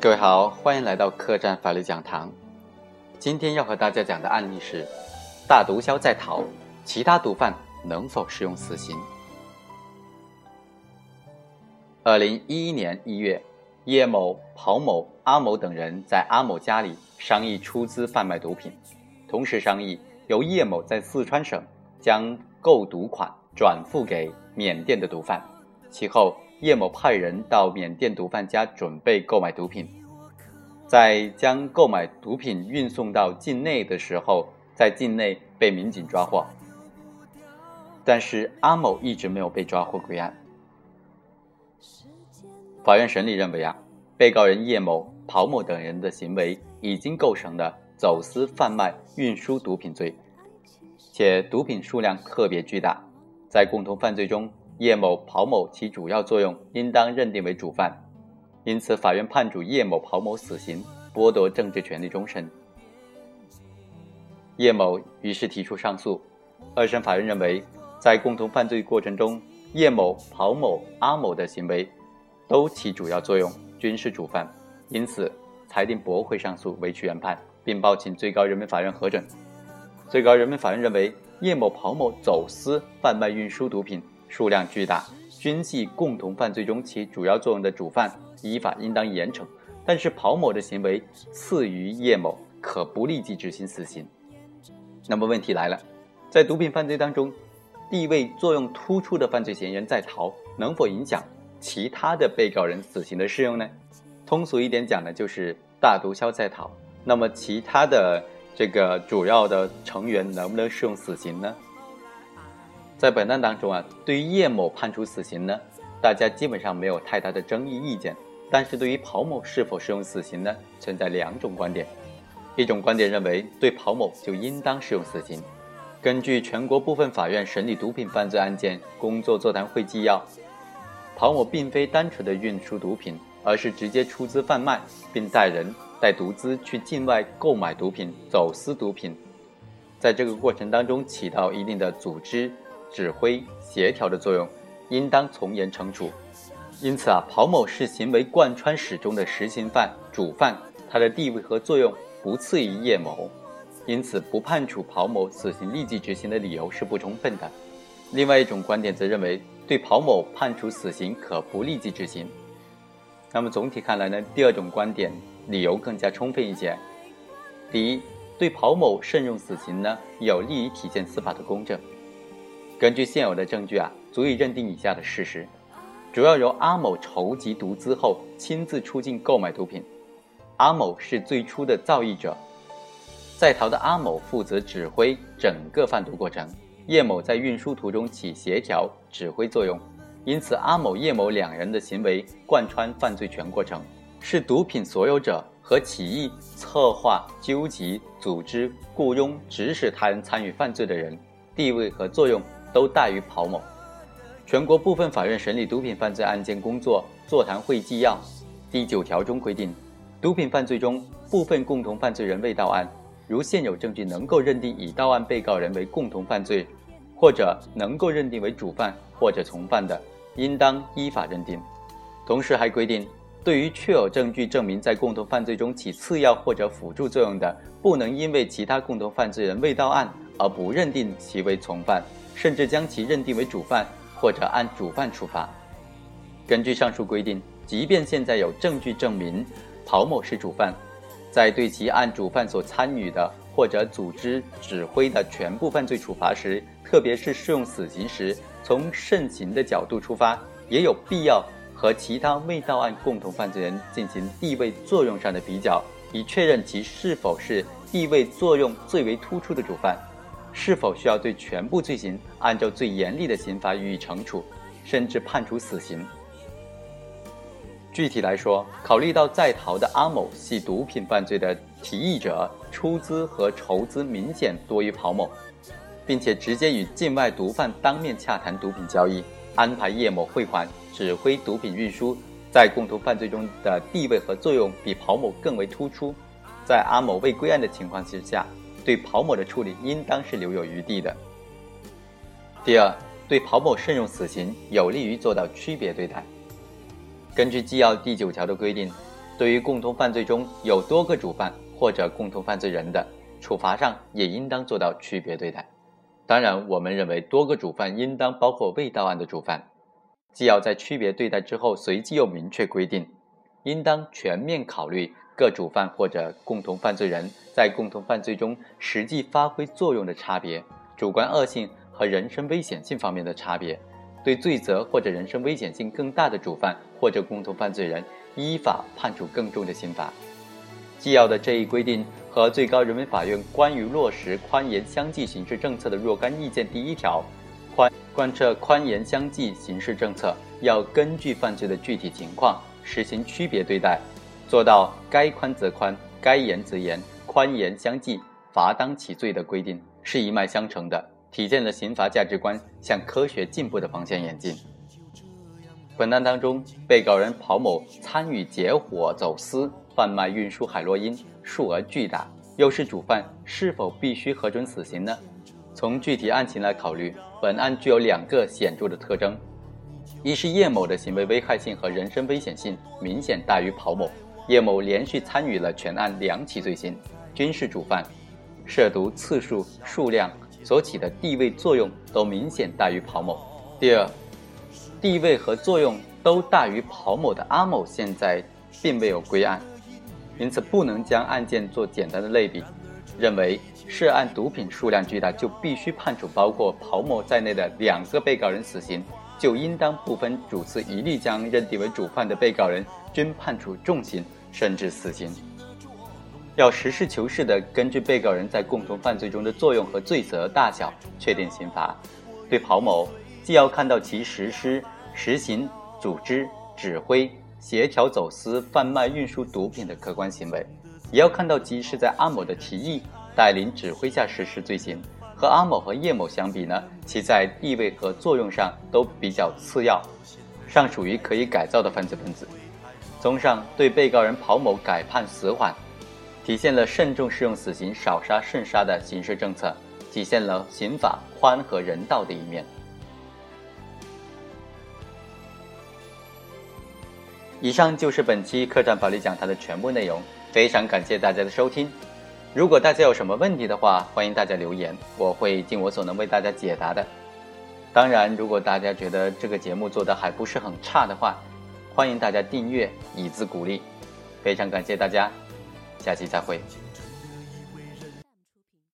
各位好，欢迎来到客栈法律讲堂。今天要和大家讲的案例是：大毒枭在逃，其他毒贩能否适用死刑？二零一一年一月，叶某、庞某、阿某等人在阿某家里商议出资贩卖毒品，同时商议由叶某在四川省将购毒款转付给缅甸的毒贩，其后。叶某派人到缅甸毒贩家准备购买毒品，在将购买毒品运送到境内的时候，在境内被民警抓获。但是阿某一直没有被抓获归案。法院审理认为啊，被告人叶某、陶某等人的行为已经构成了走私、贩卖、运输毒品罪，且毒品数量特别巨大，在共同犯罪中。叶某、庞某起主要作用应当认定为主犯，因此法院判处叶某、庞某死刑，剥夺政治权利终身。叶某于是提出上诉，二审法院认为，在共同犯罪过程中，叶某、庞某、阿某的行为都起主要作用，均是主犯，因此裁定驳回上诉，维持原判，并报请最高人民法院核准。最高人民法院认为，叶某、庞某走私、贩卖、运输毒品。数量巨大，均系共同犯罪中起主要作用的主犯，依法应当严惩。但是庞某的行为次于叶某，可不立即执行死刑。那么问题来了，在毒品犯罪当中，地位作用突出的犯罪嫌疑人在逃，能否影响其他的被告人死刑的适用呢？通俗一点讲呢，就是大毒枭在逃，那么其他的这个主要的成员能不能适用死刑呢？在本案当中啊，对于叶某判处死刑呢，大家基本上没有太大的争议意见。但是对于庞某是否适用死刑呢，存在两种观点。一种观点认为，对庞某就应当适用死刑。根据全国部分法院审理毒品犯罪案件工作座谈会纪要，庞某并非单纯的运输毒品，而是直接出资贩卖，并带人带毒资去境外购买毒品、走私毒品，在这个过程当中起到一定的组织。指挥协调的作用，应当从严惩处。因此啊，庞某是行为贯穿始终的实行犯、主犯，他的地位和作用不次于叶某，因此不判处庞某死刑立即执行的理由是不充分的。另外一种观点则认为，对庞某判处死刑可不立即执行。那么总体看来呢，第二种观点理由更加充分一些。第一，对庞某慎用死刑呢，有利于体现司法的公正。根据现有的证据啊，足以认定以下的事实：主要由阿某筹集毒资后亲自出境购买毒品，阿某是最初的造诣者，在逃的阿某负责指挥整个贩毒过程，叶某在运输途中起协调指挥作用，因此阿某、叶某两人的行为贯穿犯罪全过程，是毒品所有者和起意、策划、纠集、组织、雇佣、指使他人参与犯罪的人，地位和作用。都大于庞某。全国部分法院审理毒品犯罪案件工作座谈会纪要第九条中规定，毒品犯罪中部分共同犯罪人未到案，如现有证据能够认定已到案被告人为共同犯罪，或者能够认定为主犯或者从犯的，应当依法认定。同时还规定，对于确有证据证明在共同犯罪中起次要或者辅助作用的，不能因为其他共同犯罪人未到案而不认定其为从犯。甚至将其认定为主犯，或者按主犯处罚。根据上述规定，即便现在有证据证明陶某是主犯，在对其按主犯所参与的或者组织指挥的全部犯罪处罚时，特别是适用死刑时，从慎刑的角度出发，也有必要和其他未到案共同犯罪人进行地位作用上的比较，以确认其是否是地位作用最为突出的主犯。是否需要对全部罪行按照最严厉的刑罚予以惩处，甚至判处死刑？具体来说，考虑到在逃的阿某系毒品犯罪的提议者，出资和筹资明显多于庞某，并且直接与境外毒贩当面洽谈毒品交易，安排叶某汇款、指挥毒品运输，在共同犯罪中的地位和作用比庞某更为突出。在阿某未归案的情况之下。对庞某的处理应当是留有余地的。第二，对庞某慎用死刑，有利于做到区别对待。根据纪要第九条的规定，对于共同犯罪中有多个主犯或者共同犯罪人的处罚上，也应当做到区别对待。当然，我们认为多个主犯应当包括未到案的主犯，既要在区别对待之后，随即又明确规定，应当全面考虑各主犯或者共同犯罪人在共同犯罪中实际发挥作用的差别、主观恶性和人身危险性方面的差别，对罪责或者人身危险性更大的主犯或者共同犯罪人。依法判处更重的刑罚。纪要的这一规定和最高人民法院关于落实宽严相济刑事政策的若干意见第一条，宽贯彻宽严相济刑事政策，要根据犯罪的具体情况实行区别对待，做到该宽则宽，该严则严，宽严相济，罚当其罪的规定是一脉相承的，体现了刑罚价值观向科学进步的方向演进。本案当中，被告人跑某参与结伙走私、贩卖、运输海洛因，数额巨大，又是主犯，是否必须核准死刑呢？从具体案情来考虑，本案具有两个显著的特征：一是叶某的行为危害性和人身危险性明显大于跑某，叶某连续参与了全案两起罪行，均是主犯，涉毒次数、数量所起的地位作用都明显大于跑某。第二。地位和作用都大于跑某的阿某，现在并未有归案，因此不能将案件做简单的类比，认为涉案毒品数量巨大就必须判处包括跑某在内的两个被告人死刑，就应当不分主次一律将认定为主犯的被告人均判处重刑甚至死刑。要实事求是地根据被告人在共同犯罪中的作用和罪责大小确定刑罚，对跑某。既要看到其实施、实行、组织、指挥、协调走私、贩卖、运输毒品的客观行为，也要看到其是在阿某的提议、带领、指挥下实施罪行。和阿某和叶某相比呢，其在地位和作用上都比较次要，尚属于可以改造的犯罪分子。综上，对被告人跑某改判死缓，体现了慎重适用死刑、少杀慎杀的刑事政策，体现了刑法宽和人道的一面。以上就是本期客栈法律讲坛的全部内容，非常感谢大家的收听。如果大家有什么问题的话，欢迎大家留言，我会尽我所能为大家解答的。当然，如果大家觉得这个节目做的还不是很差的话，欢迎大家订阅以资鼓励。非常感谢大家，下期再会。